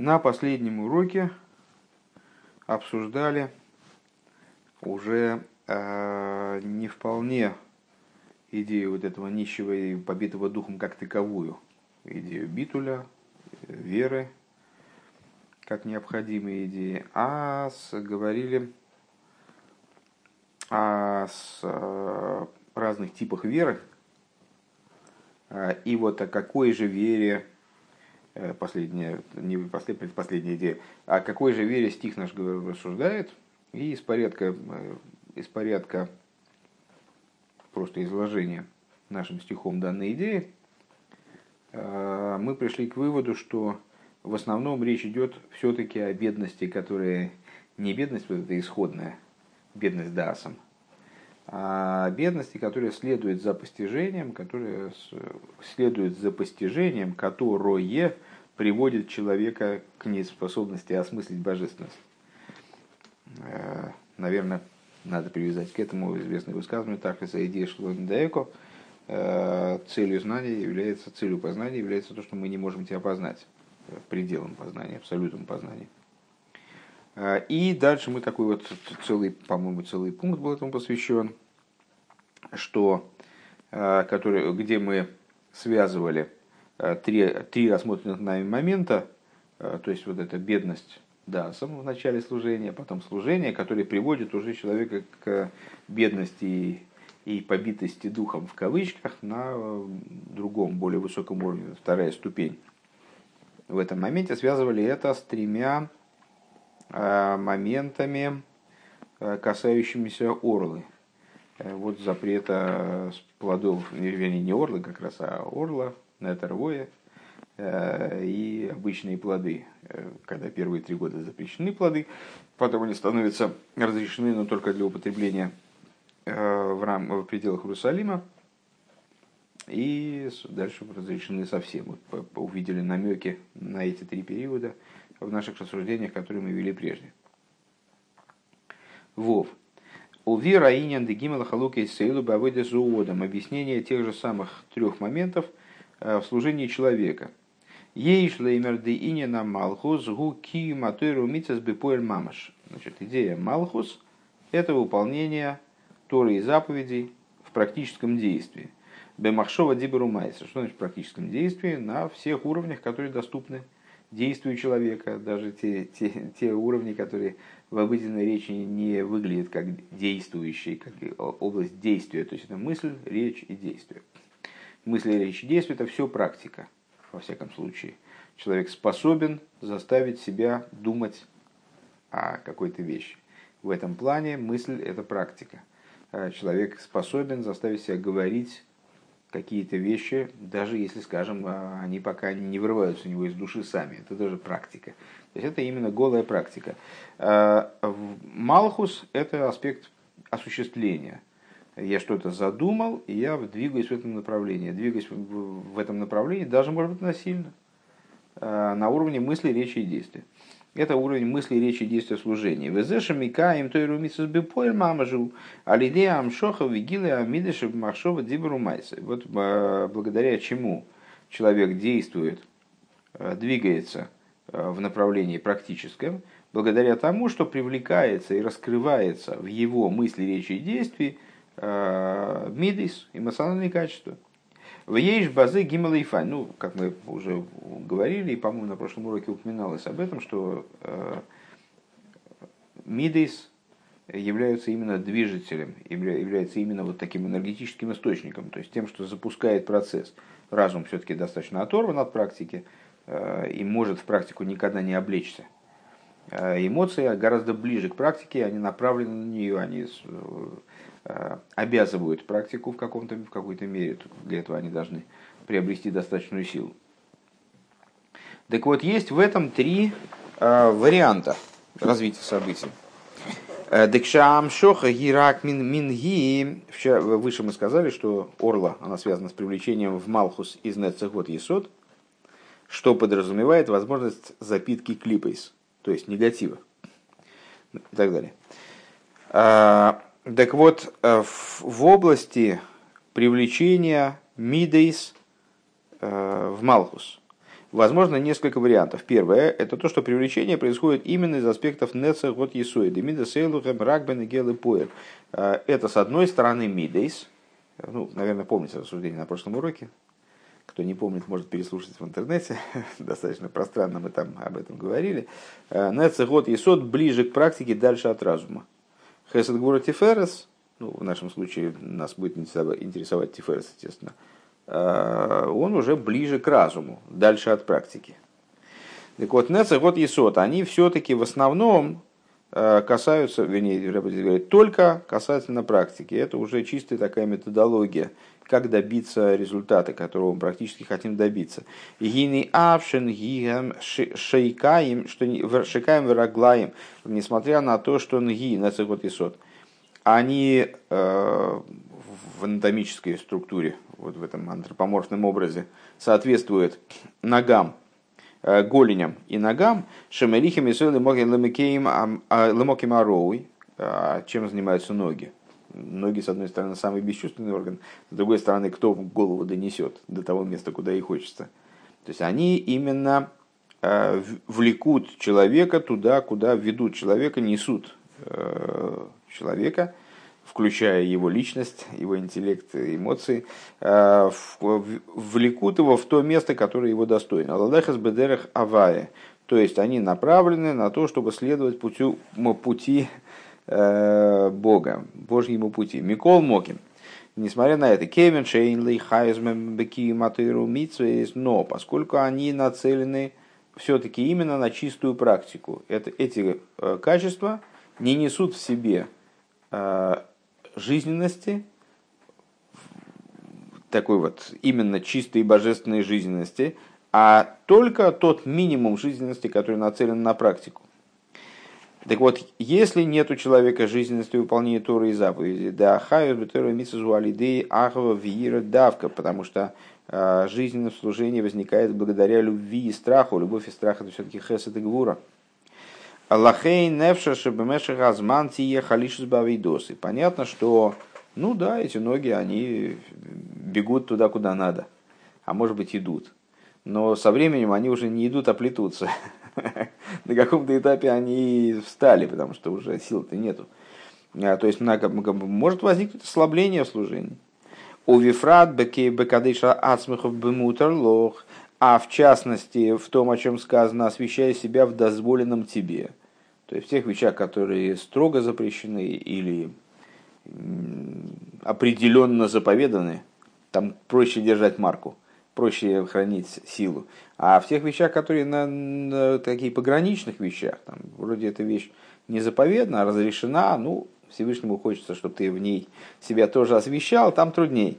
На последнем уроке обсуждали уже э, не вполне идею вот этого нищего и побитого духом как таковую, идею битуля, веры, как необходимые идеи, а с, говорили о с, э, разных типах веры, э, и вот о какой же вере последняя, не последняя, предпоследняя идея, а какой же вере стих наш рассуждает, и из порядка, э, из порядка просто изложения нашим стихом данной идеи, э, мы пришли к выводу, что в основном речь идет все-таки о бедности, которая не бедность, вот это исходная, бедность дасом, бедности, которая следует за постижением, которая следует за постижением, которое приводит человека к неспособности осмыслить божественность. Э, наверное, надо привязать к этому известное высказывание за идея Шлондаэко. Э, целью знания является, целью познания является то, что мы не можем тебя познать э, пределом познания, абсолютным познанием. И дальше мы такой вот целый, по-моему, целый пункт был этому посвящен, что, который, где мы связывали Э, три, три рассмотренных нами момента, то есть вот эта бедность да, в начале служения, потом служение, которое приводит уже человека к бедности и побитости духом в кавычках на другом, более высоком уровне, вторая ступень. В этом моменте связывали это с тремя моментами, касающимися орлы. Вот запрета плодов, вернее, не орлы как раз, а орла, неторвое э, и обычные плоды. Э, когда первые три года запрещены плоды, потом они становятся разрешены, но только для употребления э, в, рам, в пределах Иерусалима. И дальше разрешены совсем. Вот увидели намеки на эти три периода в наших рассуждениях, которые мы вели прежде. Вов. Уви Раинян Дегимала Халуки Сейлу Бавыде Зуодом. Объяснение тех же самых трех моментов – Э, в служении человека. Ей шлеймер де ине на малхус гу ки матойру митцес бепоэль мамаш. Значит, идея малхус – это выполнение Торы и заповедей в практическом действии. Бемахшова диберу майса. Что значит в практическом действии? На всех уровнях, которые доступны действию человека, даже те, те, те уровни, которые в обыденной речи не выглядят как действующие, как область действия. То есть это мысль, речь и действие мысли, речи, действия – это все практика, во всяком случае. Человек способен заставить себя думать о какой-то вещи. В этом плане мысль – это практика. А человек способен заставить себя говорить какие-то вещи, даже если, скажем, а, они пока не вырываются у него из души сами. Это тоже практика. То есть это именно голая практика. А, Малхус – это аспект осуществления – я что-то задумал, и я двигаюсь в этом направлении. Двигаюсь в этом направлении, даже, может быть, насильно, э, на уровне мысли, речи и действия. Это уровень мысли, речи действия служения. Везеша микаем той румицус бипоэль мамажу, алидея амшоха вигилы амидеша махшова дибру майса. Вот э, благодаря чему человек действует, э, двигается в направлении практическом, благодаря тому, что привлекается и раскрывается в его мысли, речи и действии – мидис, эмоциональные качества. В ейш базы гимала и фань. Ну, как мы уже говорили, и, по-моему, на прошлом уроке упоминалось об этом, что э, мидис являются именно движителем, является именно вот таким энергетическим источником, то есть тем, что запускает процесс. Разум все-таки достаточно оторван от практики э, и может в практику никогда не облечься. Эмоции гораздо ближе к практике, они направлены на нее, они Э, обязывают практику в, каком-то, в какой-то мере. Для этого они должны приобрести достаточную силу. Так вот, есть в этом три э, варианта развития событий. Э, Декшам шоха гирак мин минги. Выше мы сказали, что орла, она связана с привлечением в Малхус из Нецехот Есот, что подразумевает возможность запитки клипейс, то есть негатива и так далее. Так вот, э, в области привлечения мидейс э, в Малхус. Возможно, несколько вариантов. Первое – это то, что привлечение происходит именно из аспектов неца год есоиды, мида сейлухем, рагбен и гелы поэр. Это, с одной стороны, мидейс, ну, наверное, помните рассуждение на прошлом уроке, кто не помнит, может переслушать в интернете. Достаточно пространно мы там об этом говорили. Э, Нецехот и сот ближе к практике, дальше от разума. Хесед Гура Тиферес, ну, в нашем случае нас будет интересовать Тиферес, естественно, э, он уже ближе к разуму, дальше от практики. Так вот, Нецехот и сот, они все-таки в основном касаются, вернее, говорит, только касательно практики. Это уже чистая такая методология как добиться результата, которого мы практически хотим добиться. Гини авшен гигам шейкаем, что шейкаем выраглаем, несмотря на то, что нги, на цехот и сот, они э, в анатомической структуре, вот в этом антропоморфном образе, соответствуют ногам, э, голеням и ногам, шемелихим и лемоким ароуй, а чем занимаются ноги Ноги, с одной стороны, самый бесчувственный орган, с другой стороны, кто голову донесет до того места, куда ей хочется. То есть они именно э, влекут человека туда, куда ведут человека, несут э, человека, включая его личность, его интеллект, эмоции, э, влекут его в то место, которое его достойно. Алладахас бедерах авая. То есть они направлены на то, чтобы следовать путю, пути Э, Бога, Божьему пути. Микол Мокин. Несмотря на это, Кевин Шейнли, Хайзмен, Беки, Матыру, но поскольку они нацелены все-таки именно на чистую практику, это, эти э, качества не несут в себе жизненности, такой вот именно чистой божественной жизненности, а только тот минимум жизненности, который нацелен на практику. Так вот, если нет у человека жизненности выполнения Торы и заповеди, да хаю бетера митсузуалидей ахва вира давка, потому что э, жизненное служение возникает благодаря любви и страху. Любовь и страх это все-таки хесед и гвура. Лахей невша шебемеша газман тие халишус бавидосы. Понятно, что, ну да, эти ноги, они бегут туда, куда надо. А может быть, идут. Но со временем они уже не идут, а плетутся. на каком-то этапе они встали, потому что уже сил-то нету. А, то есть может возникнуть ослабление в служении. У Вифрат Бекадыша Ацмихов Бемутер Лох, а в частности в том, о чем сказано, освещая себя в дозволенном тебе. То есть в тех вещах, которые строго запрещены или определенно заповеданы, там проще держать марку проще хранить силу. А в тех вещах, которые на, на таких пограничных вещах, там, вроде эта вещь не заповедна, а разрешена, ну, Всевышнему хочется, чтобы ты в ней себя тоже освещал, там трудней.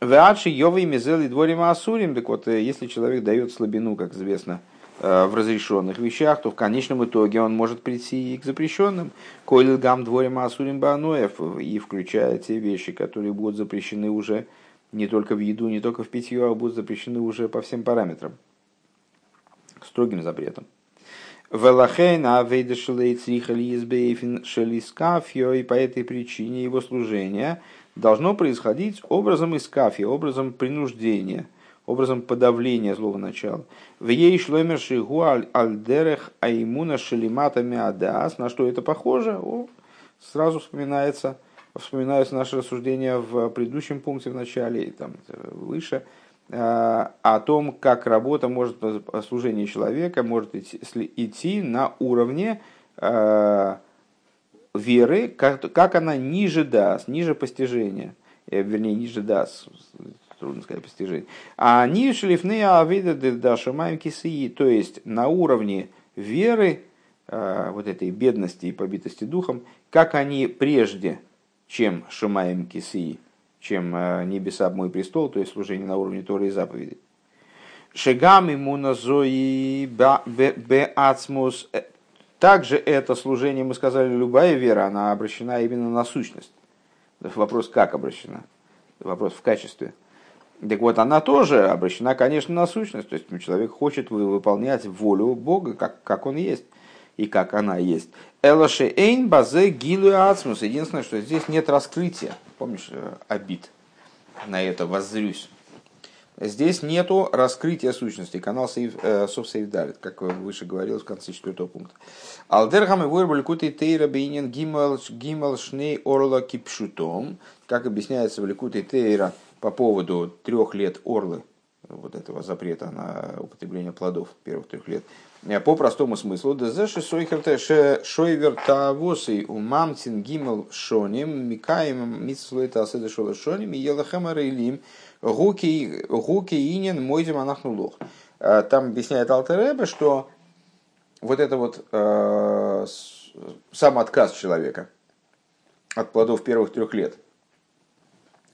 Веадши Йовы Мизели Дворим Асурим, так вот, э, если человек дает слабину, как известно, в разрешенных вещах, то в конечном итоге он может прийти и к запрещенным. Койль гам дворим асурим баноев, и включая те вещи, которые будут запрещены уже не только в еду, не только в питье, а будут запрещены уже по всем параметрам. Строгим запретом. Велахейна и по этой причине его служение должно происходить образом искафи, образом принуждения, образом подавления злого начала. В ей шломер шигу альдерех аймуна шелиматами адас, на что это похоже, о, сразу вспоминается вспоминаются наши рассуждения в предыдущем пункте в начале и там выше, э, о том, как работа может, служение человека может идти, идти на уровне э, веры, как, как она ниже даст, ниже постижения, э, вернее, ниже даст, трудно сказать постижение, а ниже шлифны авида дашамаем кисии, то есть на уровне веры, вот этой бедности и побитости духом, как они прежде чем Шумаем Киси, чем э, небеса мой престол, то есть служение на уровне Торы и заповедей. Шегам ему назои беацмус. Э, также это служение, мы сказали, любая вера, она обращена именно на сущность. Вопрос, как обращена? Вопрос в качестве. Так вот, она тоже обращена, конечно, на сущность. То есть человек хочет выполнять волю Бога, как, как он есть и как она есть. Элаши эйн базе гилу ацмус. Единственное, что здесь нет раскрытия. Помнишь, э, обид на это воззрюсь. Здесь нету раскрытия сущности. Канал Совсейвдалит, как выше говорилось в конце четвертого пункта. Алдергам и войрбаль куты тейра бейнин гимал шней орла кипшутом. Как объясняется в Ликуте Тейра по поводу трех лет орлы, вот этого запрета на употребление плодов первых трех лет. По простому смыслу, дезеши шойвер таавосы у мамтин гимал шоним микаем митслуэта аседа шола шоним и елахамара илим Гуки инин мойдем анахнулох. Э, там объясняет Алтеребе, что вот это вот э, сам отказ человека от плодов первых трех лет,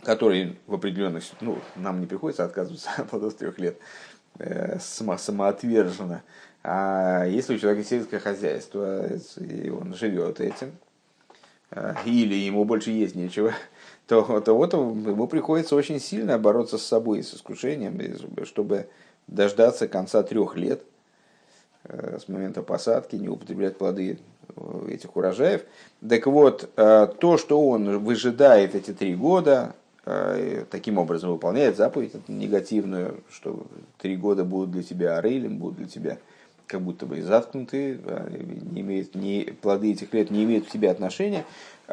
который в определенных, ну, нам не приходится отказываться от плодов трех лет, э, само, самоотверженно. А если у человека сельское хозяйство, и он живет этим, э, или ему больше есть нечего, то, то вот ему приходится очень сильно бороться с собой, с искушением, чтобы дождаться конца трех лет э, с момента посадки, не употреблять плоды этих урожаев. Так вот, то, что он выжидает эти три года, таким образом выполняет заповедь негативную, что три года будут для тебя орелем, будут для тебя как будто бы заткнуты, не имеют, не, плоды этих лет не имеют к тебе отношения,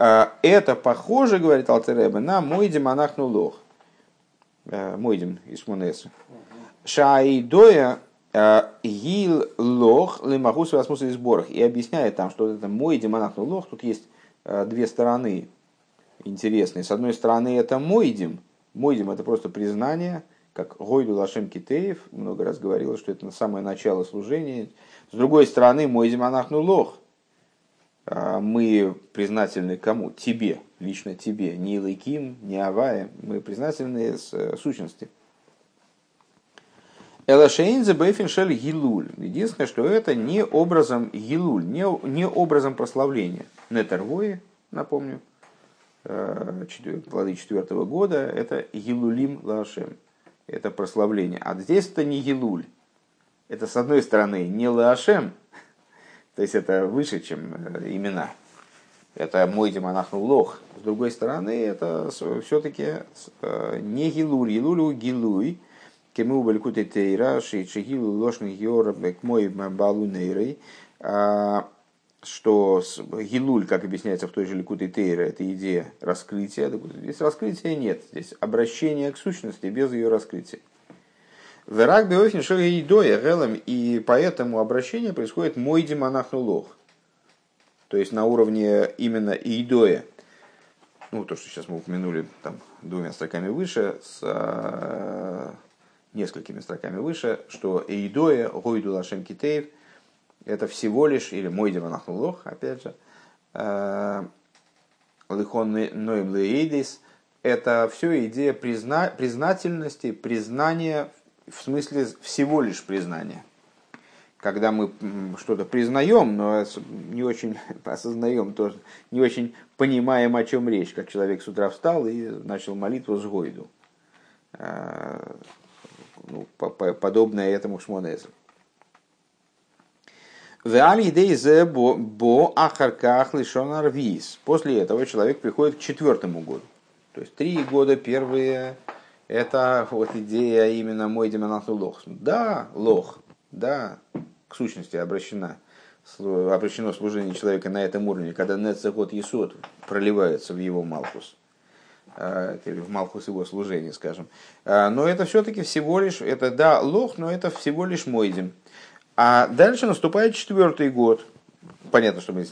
а, это похоже, говорит Алтеребе, на Мойдим Анахну Лох. А, Мойдим из Мунесу. Шаидоя а, Гил Лох Лимахус Расмус из Сборах. И объясняет там, что это Мойдим Анахну Лох. Тут есть две стороны интересные. С одной стороны, это Мойдим. Мойдим это просто признание, как Гойду Лашем Китеев много раз говорил, что это самое начало служения. С другой стороны, Мойдим Анахну Лох – а, мы признательны кому? Тебе, лично тебе, не Лейким, не Авае, мы признательны с э, сущности. Элашейнзе Бейфиншель Гилуль. Единственное, что это не образом Гилуль, не, не образом прославления. Нетервои, напомню, плоды четвертого года, это Гилулим Лашем. Это прославление. А здесь это не Гилуль. Это, с одной стороны, не Лашем, то есть это выше, чем э, имена. Это мой демонахну лох. С другой стороны, это все-таки э, не гилуль, гилулю гилуй, кему балькуте тейра, шигилу лошный йора, мой балу нейрой, а, что гилуль, как объясняется в той же Ликуте Тейра, это идея раскрытия. Здесь раскрытия нет, здесь обращение к сущности без ее раскрытия. Верак биофин идоя гелем, и поэтому обращение происходит мой демонахнулох. То есть на уровне именно идоя. Ну, то, что сейчас мы упомянули там двумя строками выше, с э, несколькими строками выше, что Эйдоя, Гойду Лашем Китеев, это всего лишь, или мой демонахнулох, опять же, э, Лихон Ноем Лейдис, это все идея призна, признательности, признания в смысле всего лишь признания. Когда мы что-то признаем, но не очень осознаем, тоже не очень понимаем, о чем речь, как человек с утра встал и начал молитву с Гойду. А, ну, подобное этому шмонезу. Бо ахарках После этого человек приходит к четвертому году. То есть три года первые это вот идея именно мой демонахну лох. Да, лох, да, к сущности обращена, обращено служение человека на этом уровне, когда нецехот есот проливается в его малхус, а, или в малхус его служения, скажем. А, но это все-таки всего лишь, это да, лох, но это всего лишь мойдем. А дальше наступает четвертый год. Понятно, что мы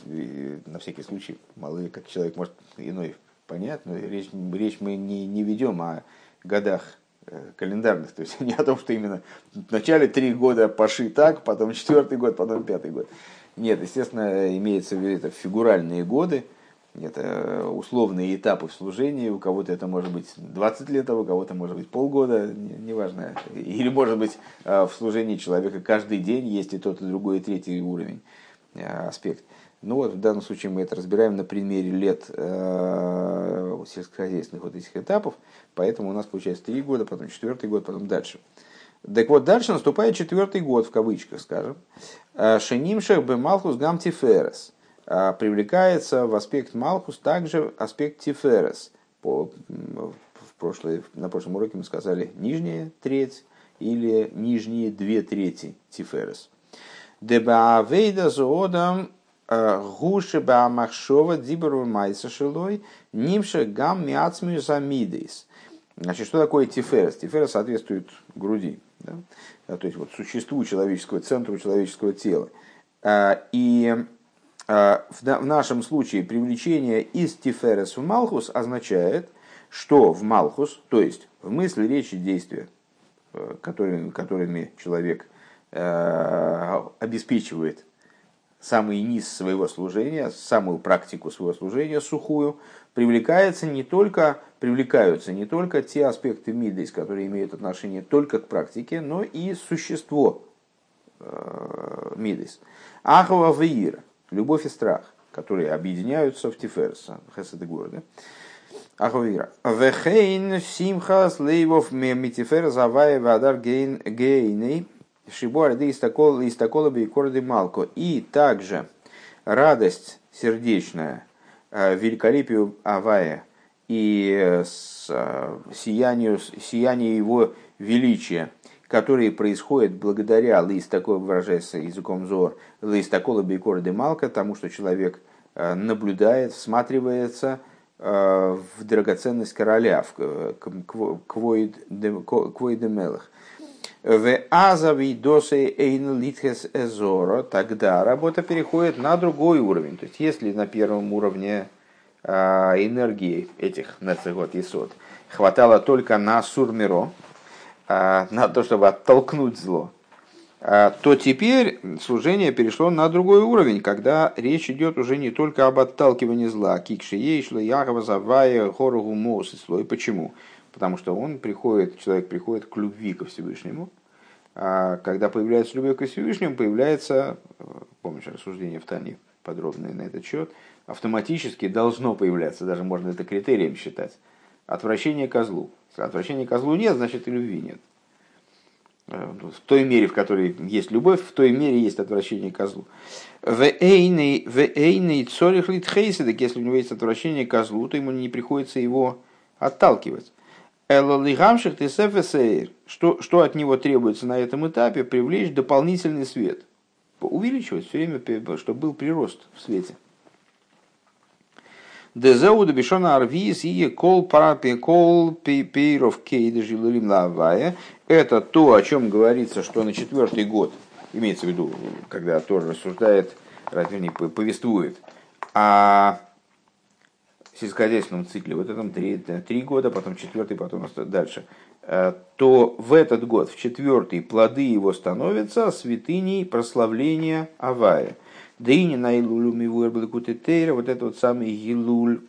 на всякий случай, мало как человек может иной понять, но речь, речь мы не, не ведем о годах э, календарных, то есть не о том, что именно вначале три года паши так, потом четвертый год, потом пятый год. Нет, естественно, имеется в виду это фигуральные годы, это условные этапы в служении, у кого-то это может быть 20 лет, а у кого-то может быть полгода, неважно. Или может быть э, в служении человека каждый день есть и тот, и другой, и третий уровень, э, аспект. Ну вот в данном случае мы это разбираем на примере лет э, сельскохозяйственных вот этих этапов, поэтому у нас получается три года, потом четвертый год, потом дальше. Так вот, дальше наступает четвертый год, в кавычках, скажем. Э, Шенимшах бы Малхус гам тиферес. Э, привлекается в аспект Малхус также аспект тиферес. По, прошлой, на прошлом уроке мы сказали нижняя треть или нижние две трети тиферес. Дебаавейда зоодам э, гуши баамахшова диберу майса шилой нимша гам миацмию самидейс. Значит, что такое тиферес? Тиферес соответствует груди, да? то есть вот существу человеческого, центру человеческого тела. Э, и э, в нашем случае привлечение из тиферес в малхус означает, что в малхус, то есть в мысли, речи, действия, которыми, которыми человек Э, обеспечивает самый низ своего служения, самую практику своего служения сухую, привлекается не только, привлекаются не только те аспекты мидейс, которые имеют отношение только к практике, но и существо э, мидейс. Ахова веира, любовь и страх, которые объединяются в тиферса, хесед и города. Аховира. Вехейн симхас лейвов митифер завай вадар гейней Шибуар да истакола бейкорды малко. И также радость сердечная, э, великолепию Авая и э, э, сиянию, сияние его величия, которые происходят благодаря, такой выражается языком зор, лейстакола бейкорды малка, тому, что человек наблюдает, всматривается в драгоценность короля, в квоид демелах. В азави досе эйн литхес эзоро, тогда работа переходит на другой уровень. То есть, если на первом уровне энергии этих нацегот и сот хватало только на сурмиро, на то, чтобы оттолкнуть зло, а, то теперь служение перешло на другой уровень, когда речь идет уже не только об отталкивании зла. Кикши ейшла, ягова, завая, хорогу, мос и слой. Почему? Потому что он приходит, человек приходит к любви ко Всевышнему. А когда появляется любовь ко Всевышнему, появляется, помнишь рассуждение в Тане подробное на этот счет, автоматически должно появляться, даже можно это критерием считать, отвращение козлу. Отвращения козлу нет, значит и любви нет. Э, в той мере, в которой есть любовь, в той мере есть отвращение козлу. В эйной цорих литхейса, так если у него есть отвращение козлу, то ему не приходится его отталкивать. Элолигамших тесефесейр. Что, что от него требуется на этом этапе? Привлечь дополнительный свет. Увеличивать все время, чтобы был прирост в свете. Дезеуда бешона арвиз и кол парапи кол пейров жилурим лавая. Это то, о чем говорится, что на четвертый год, имеется в виду, когда тоже рассуждает, вернее, повествует о сельскохозяйственном цикле, вот этом три, три года, потом четвертый, потом дальше, э, то в этот год, в четвертый, плоды его становятся святыней прославления Авая. Да и не на Илулю Мивуэрбликутетейра, вот это вот самый Гилуль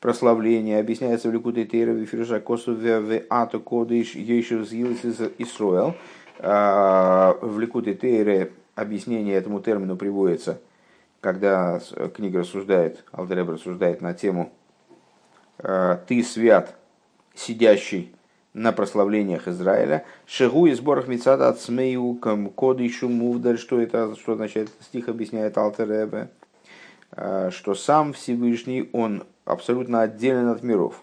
прославление объясняется в Ликутетейра, в Эфиржа Косу в Ато Кодыш Ейшев Зилис из Исруэл. Э, в Ликутетейре объяснение этому термину приводится – когда книга рассуждает, Алдереб рассуждает на тему э, «Ты свят, сидящий на прославлениях Израиля, шегу и сборах мецада от смею кодышу мувдаль, что это, что означает, стих объясняет Алтеребе, э, что сам Всевышний, он абсолютно отделен от миров.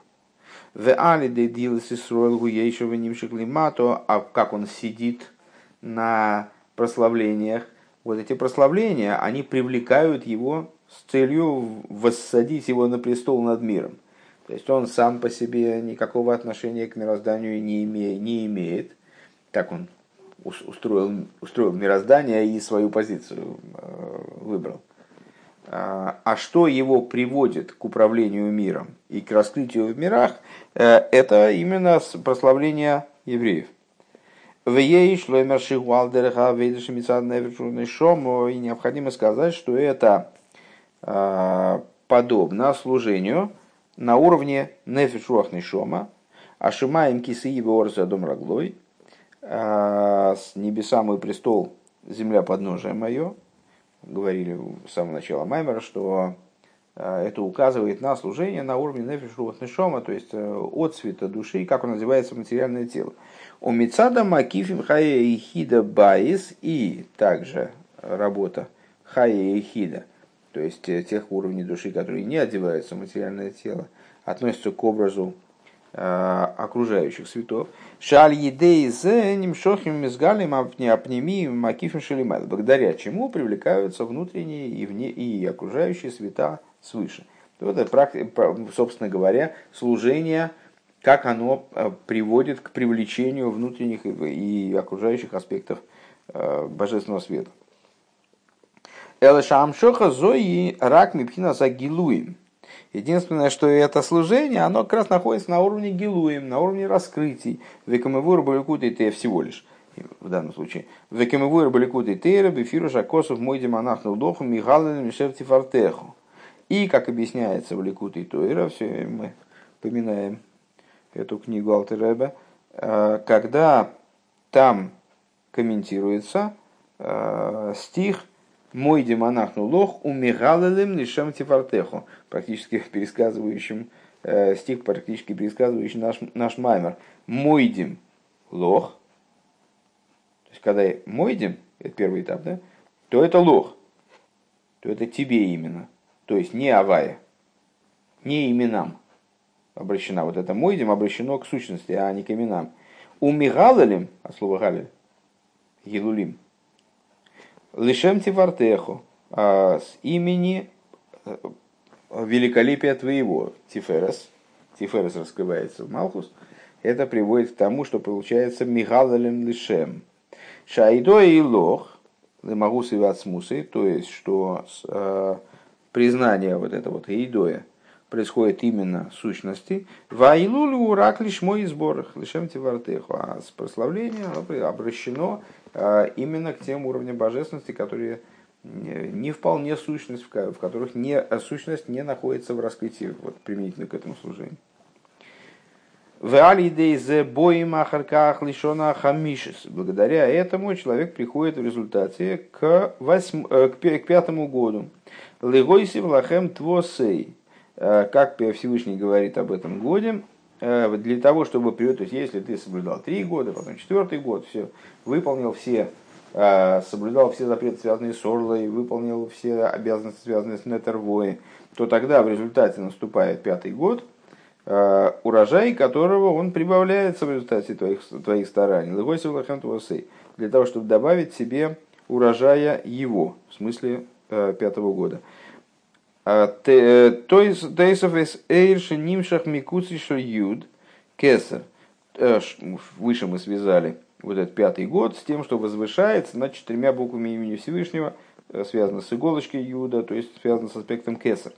В али де дилас Исруэлгу ейшего нимшик лимато, а как он сидит на прославлениях, вот эти прославления, они привлекают его с целью воссадить его на престол над миром. То есть он сам по себе никакого отношения к мирозданию не, име, не имеет. Так он устроил, устроил мироздание и свою позицию э, выбрал. А, а что его приводит к управлению миром и к раскрытию в мирах, э, это именно прославление евреев. И необходимо сказать, что это э, подобно служению на уровне нефишуахной шома, а шимаем кисы его орза дом раглой, э, с небеса мой престол, земля подножие мое, говорили с самого начала Маймера, что э, это указывает на служение на уровне нефишуахной шома, то есть от цвета души, как он называется, материальное тело. У Мицада Макифим Хая и Хида Байис и также работа Хая и Хида, то есть э, тех уровней души, которые не одеваются в материальное тело, относятся к образу окружающих светов. Шаль едей зе нимшохим мизгалим апнеми макифим шелимат. Благодаря чему привлекаются внутренние и, вне, и окружающие света свыше. Это, собственно говоря, служение, как оно приводит к привлечению внутренних и окружающих аспектов божественного света. Элешамшоха зои рак мипхина за гилуем. Единственное, что это служение, оно как раз находится на уровне гилуем, на уровне раскрытий. Векамевур баликут и всего лишь в данном случае. Векамевур баликут и тейра бифиру шакосов мой демонах наудоху мигален мишерти фартеху. И, как объясняется в Ликут и Тойра, все мы поминаем эту книгу Алтереба, э, когда там комментируется э, стих мой демонахну лох умигалелем лишем тифартеху, практически пересказывающим, э, стих практически пересказывающий наш, наш маймер. Мойдим. Лох, то есть когда мойдим, это первый этап, да, то это лох, то это тебе именно, то есть не авая, не именам обращена. Вот это мойдим обращено к сущности, а не к именам. Умигалелем, а слово галель, гилулим, Лишем Тивартеху, а с имени великолепия твоего, Тиферес, Тиферес раскрывается в Малхус, это приводит к тому, что получается Мигалалем Лишем. Шайдо и Лох, Лемагус и Вацмусы, то есть, что э, признание вот этого вот Идоя происходит именно сущности. Вайлулю урак лишь мой сбор, лишем тивартеху. А прославление обращено именно к тем уровням божественности, которые не вполне сущность, в которых не, а сущность не находится в раскрытии вот, применительно к этому служению. Благодаря этому человек приходит в результате к, восьм, э, к, к пятому году. Легойси влахем твосей. Э, как Всевышний говорит об этом годе, для того, чтобы то есть если ты соблюдал три года, потом четвертый год, все, выполнил все, э, соблюдал все запреты, связанные с Орлой, выполнил все обязанности, связанные с Нетервой, то тогда в результате наступает пятый год, э, урожай которого он прибавляется в результате твоих, твоих стараний. Для того, чтобы добавить себе урожая его, в смысле пятого года. А, э, Тейсов из Эйрши Нимшах Микуцишер Юд Кесар. Э, выше мы связали вот этот пятый год с тем, что возвышается над четырьмя буквами имени Всевышнего, э, связано с иголочкой Юда, то есть связано с аспектом Кесар.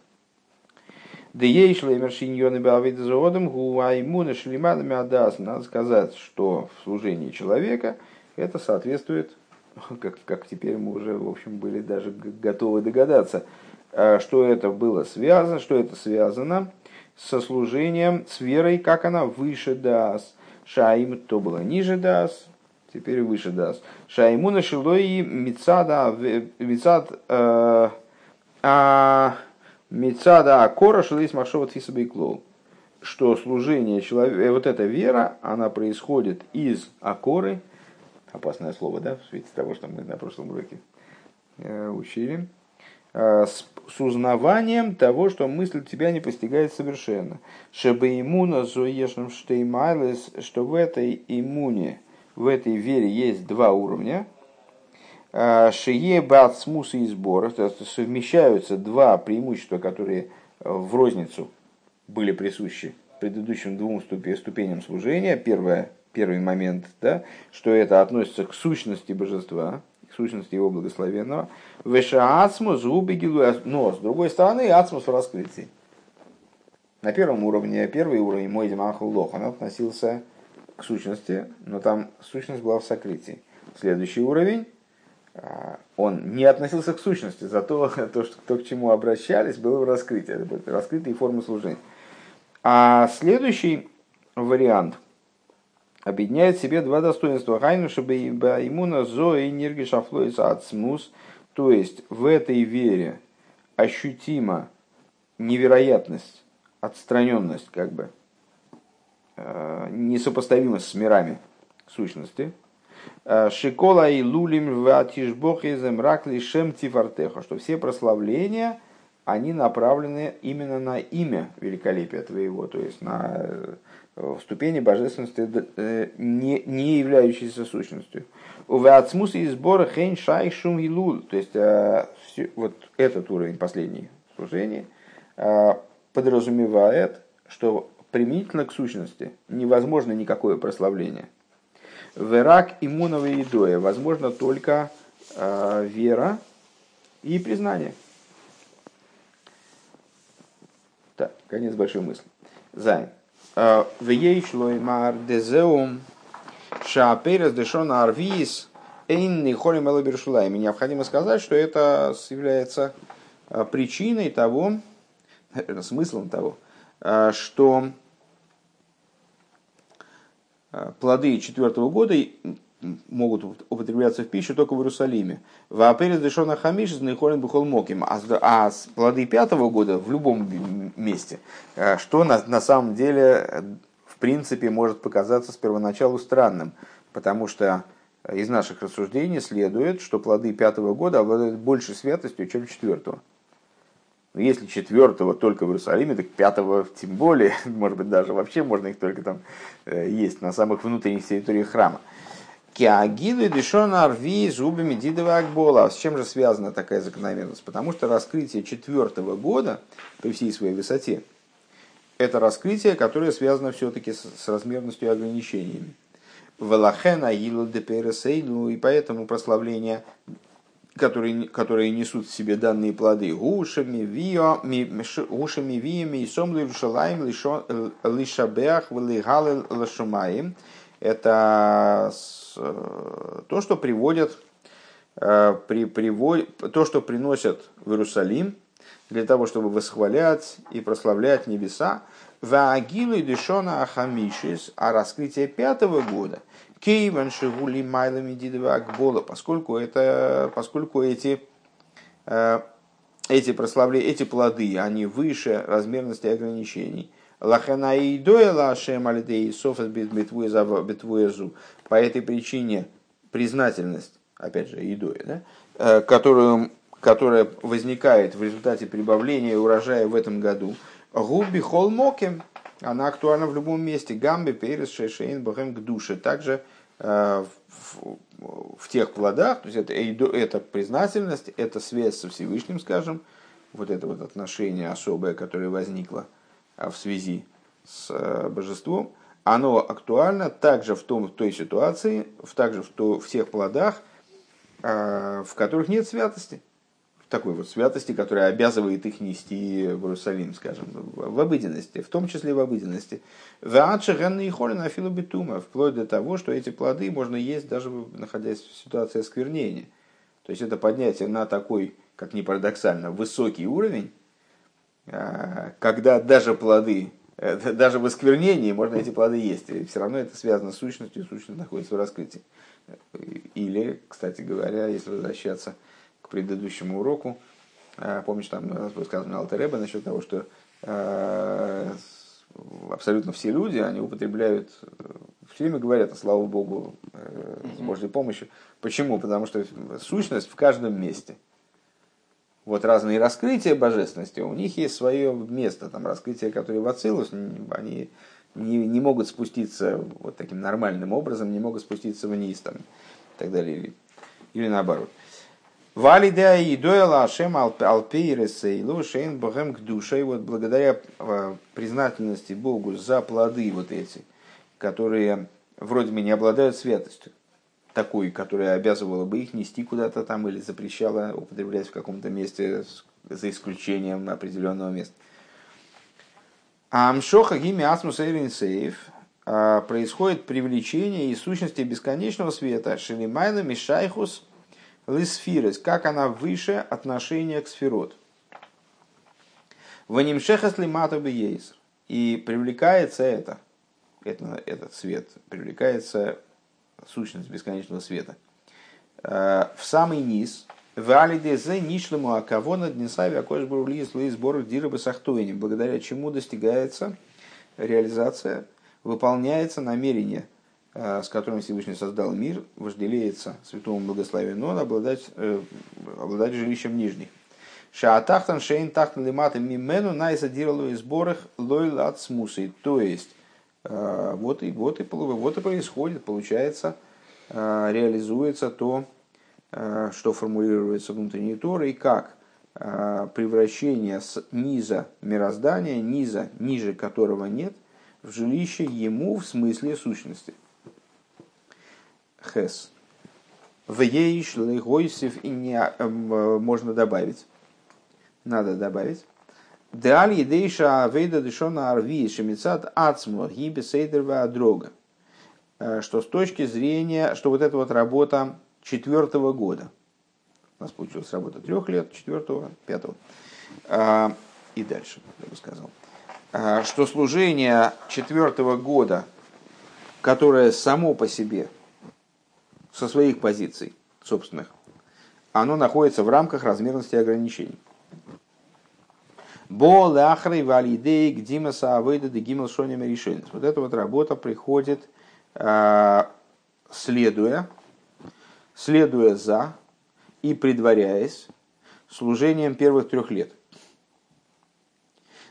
Надо сказать, что в служении человека это соответствует, как, как теперь мы уже, в общем, были даже готовы догадаться, что это было связано, что это связано со служением, с верой, как она выше дас. Шаим то было ниже дас, теперь выше дас. Шаиму нашило и мицада, мицад, э, а, акора шились машова тфисабейклоу что служение человека, э, вот эта вера, она происходит из акоры, опасное слово, да, в свете того, что мы на прошлом уроке учили, Э, с, с узнаванием того, что мысль тебя не постигает совершенно. Чтобы иммуна зоешным штеймайлес, что в этой иммуне, в этой вере есть два уровня. Э, шие бат смуса и сбор, то есть совмещаются два преимущества, которые в розницу были присущи предыдущим двум ступеням служения. Первое, первый момент, да, что это относится к сущности божества, сущности его благословенного. Веша ацмус губигилу, но с другой стороны ацмус в раскрытии. На первом уровне, первый уровень мой демахул лох, он относился к сущности, но там сущность была в сокрытии. Следующий уровень, а, он не относился к сущности, зато то, что, то, к чему обращались, было в раскрытии. Это были раскрытые формы служения. А следующий вариант – объединяет в себе два достоинства. Хайну и ниргишафлоис ацмус. То есть в этой вере ощутима невероятность, отстраненность, как бы, э, несопоставимость с мирами сущности. Э, Шикола и лулим ватишбох из мрак лишем тифартеха, что все прославления они направлены именно на имя великолепия твоего, то есть на в ступени божественности, не, не являющейся сущностью. У и сбора хейн шай шум илул. То есть вот этот уровень, последний служения, подразумевает, что применительно к сущности невозможно никакое прославление. Верак иммунова едоя возможно только э, вера и признание. Так, конец большой мысли. Зайн. Э, Вейшлой мар дезеум шааперес дешона арвис эйн холим элабершулайми. Необходимо сказать, что это является э, причиной того, смыслом того, э, что плоды четвертого года могут употребляться в пищу только в Иерусалиме. В Аперес Дешона Хамиш с Нейхолин Бухол Моким. А, а плоды пятого года в любом месте, э, что на, на самом деле э, в принципе может показаться с первоначалу странным, потому что из наших рассуждений следует, что плоды пятого года обладают большей святостью, чем четвертого. Но если четвертого только в Иерусалиме, так пятого тем более, может быть, даже вообще можно их только там э, есть на самых внутренних территориях храма. Киагилу дешона арви зубами дидова акбола. С чем же связана такая закономерность? Потому что раскрытие четвертого года при всей своей высоте это раскрытие, которое связано все-таки с, с размерностью и ограничениями. Велахена депересейну, и поэтому прославление которые, которые несут в себе данные плоды. Гушами, виями, и сом лишалаем, лишабех, валигалы, лашумаем. Это э, то, что приводят, э, при, приводят, то, что приносят в Иерусалим, для того, чтобы восхвалять и прославлять небеса. Ваагилы дешона ахамишис, а раскрытие пятого года – Кейван Шигули Майлами Дидова Акбола, поскольку, это, поскольку эти, э, эти прославления, эти плоды, они выше размерности ограничений. Лахана и Лашем Алидей Софас Битвуезу. По этой причине признательность, опять же, идоя, да, э, которую, которая возникает в результате прибавления урожая в этом году, Губи Холмокем, она актуальна в любом месте. Гамби, Перес, Шейшейн, Бахем, к душе. Также Э, в, в тех плодах, то есть это, это признательность, это связь со Всевышним, скажем, вот это вот отношение особое, которое возникло в связи с э, божеством, оно актуально также в, том, в той ситуации, в, также в, то, в тех плодах, э, в которых нет святости такой вот святости, которая обязывает их нести в Иерусалим, скажем, в обыденности, в том числе в обыденности. битума, вплоть до того, что эти плоды можно есть даже находясь в ситуации осквернения. То есть это поднятие на такой, как ни парадоксально, высокий уровень, когда даже плоды, э, даже в осквернении можно эти плоды есть. И все равно это связано с сущностью, сущность находится в раскрытии. Или, кстати говоря, если возвращаться к предыдущему уроку. Э, помнишь, там высказывание Алтереба насчет того, что э, абсолютно все люди, они употребляют, все время говорят, а слава Богу, э, с Божьей помощью. Почему? Потому что сущность в каждом месте. Вот разные раскрытия божественности, у них есть свое место, там раскрытия, которые в Ацилус, они не, не могут спуститься вот таким нормальным образом, не могут спуститься вниз там, и так далее, или, или наоборот. Валидя и дояла Ашем Алпейресейлу Шейн Богем к душе. Вот благодаря э, признательности Богу за плоды вот эти, которые вроде бы не обладают святостью, такой, которая обязывала бы их нести куда-то там или запрещала употреблять в каком-то месте за исключением определенного места. Амшоха гими асмус сейф а, происходит привлечение и сущности бесконечного света Шелимайла Мишайхус – Лисфирес, как она выше отношения к сферот. Ванимшехас лимата бейс. И привлекается это, это, этот свет, привлекается сущность бесконечного света э, в самый низ, в алидезе нишлему акавона днесави акош бурули слои сбору дирабы сахтуини, благодаря чему достигается реализация, выполняется намерение – Э, с которым Всевышний создал мир, вожделеется святому благословению, он обладать, э, обладать жилищем нижних. Шаатахтан шейн тахтан лимата мимену найсадировал из сборах лойлат смусы. То есть, вот и, вот, и, вот и происходит, получается, реализуется то, что формулируется внутренней Торой, как превращение с низа мироздания, низа, ниже которого нет, в жилище ему в смысле сущности. Хес. В ейш легойсев и не можно добавить. Надо добавить. Деаль едейша авейда дешона арви шемицат ацмо гибе сейдерва дрога. Что с точки зрения, что вот эта вот работа четвертого года. У нас получилась работа трех лет, четвертого, пятого. И дальше, я бы сказал. Что служение четвертого года, которое само по себе со своих позиций собственных, оно находится в рамках размерности ограничений. Бо лахрей валидей гдимаса авейда де гимел шоним решенец. Вот эта вот работа приходит, а, следуя, следуя за и предваряясь служением первых трех лет.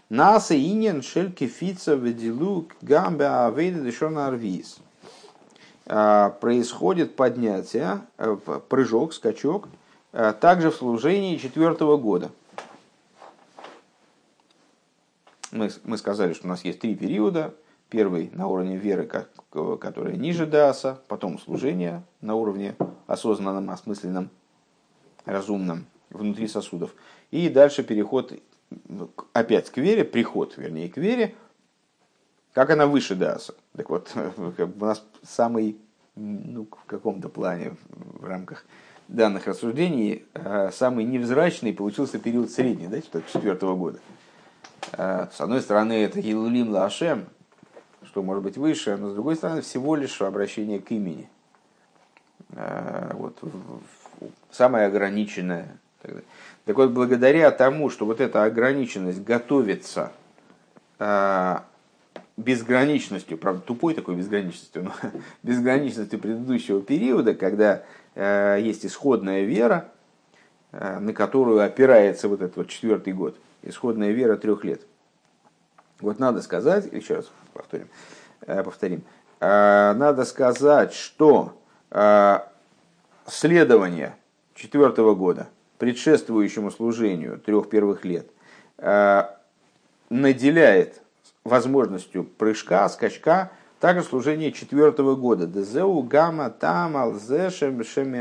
Наса инин шельки фица ведилук гамбе авейда дешона арвиз. А, происходит поднятие, э, прыжок, скачок, э, также в служении четвертого года. Мы, мы сказали, что у нас есть три периода. Первый на уровне веры, которая ниже Даса, потом служение на уровне осознанном, осмысленном, разумном, внутри сосудов. И дальше переход опять к вере, приход, вернее, к вере, как она выше Даса? Так вот, у нас самый, ну, в каком-то плане, в рамках данных рассуждений, э, самый невзрачный получился период средний, да, четвертого года. Э, с одной стороны, это Елулим Лашем, что может быть выше, но с другой стороны, всего лишь обращение к имени. Э, вот, самое ограниченное. Так вот, благодаря тому, что вот эта ограниченность готовится безграничностью, правда, тупой такой безграничностью, но безграничностью предыдущего периода, когда э, есть исходная вера, э, на которую опирается вот этот вот четвертый год, исходная вера трех лет. Вот надо сказать, еще раз повторим, э, повторим, э, надо сказать, что э, следование четвертого года, предшествующему служению трех первых лет, наделяет возможностью прыжка, скачка, также служение четвертого года. Дезеу гамма там алзешем шеми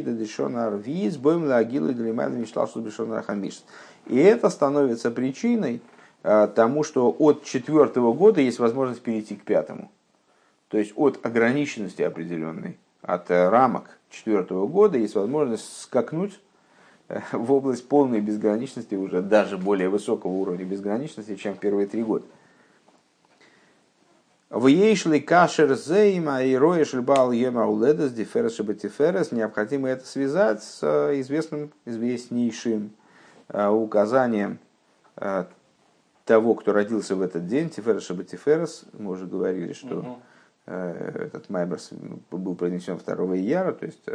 дешона арвиз боем лагилы длимайна мишлашу бешона хамиш. И это становится причиной э, тому, что от четвертого года есть возможность перейти к пятому. То есть от ограниченности определенной, от э, рамок четвертого года есть возможность скакнуть э, в область полной безграничности, уже даже более высокого уровня безграничности, чем первые три года. В ейшли кашер зейма и роешель бал ема уледас диферес необходимо это связать с э, известным, известнейшим указанием э, того, кто родился в этот день, Тиферес Шабатиферес, мы уже говорили, что угу. этот Майберс был произнесен 2 ияра, то есть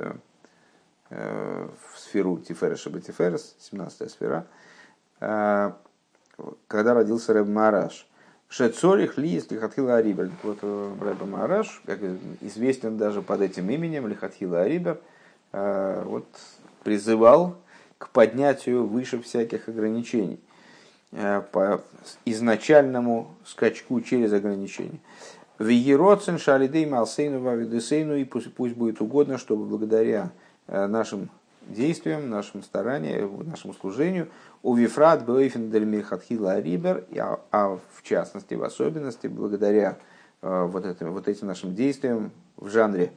в сферу Тиферес Шабатиферес, 17 сфера, когда родился Рэб Мараш. Шецорих Лиес Лихатхила Арибер. Вот э, Рэба Мараш, как известен даже под этим именем, Лихатхила Арибер, э, вот, призывал к поднятию выше всяких ограничений, э, по изначальному скачку через ограничения. Вегероцин шалидей малсейну вавидесейну, и пусть, пусть будет угодно, чтобы благодаря нашим действиям, нашим стараниям, нашему служению, у Вифрат Бейфен Дель Мирхатхила Рибер, а, а в частности, в особенности, благодаря э, вот этим, вот этим нашим действиям в жанре,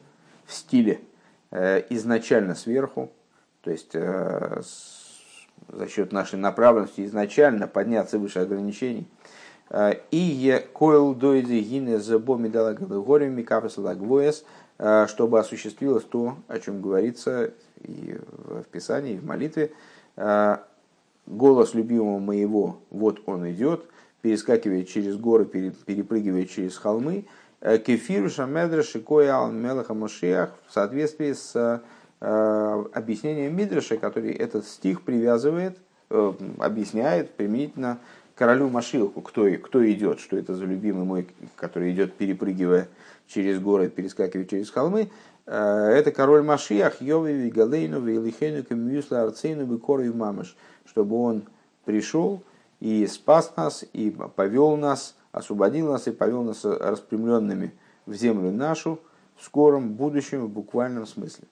в стиле э, изначально сверху, то есть э, за счет нашей направленности изначально подняться выше ограничений. И е койл дойди гине за боми гореми капесалагвоес, чтобы осуществилось то, о чем говорится и в Писании, и в молитве, голос любимого моего, вот он идет, перескакивает через горы, перепрыгивает через холмы, э, кефир шамедра шикоя ал мелаха мошиах в соответствии с э, объяснением Мидраша, который этот стих привязывает, объясняет применительно королю Машилку, кто, кто идет, что это за любимый мой, который идет, перепрыгивая через горы, перескакивая через холмы. Это король Машиах, Йови, Вигалейну, Вейлихейну, Камьюсла, Арцейну, Бекору Мамыш, чтобы он пришел и спас нас, и повел нас, освободил нас и повел нас распрямленными в землю нашу в скором будущем, в буквальном смысле.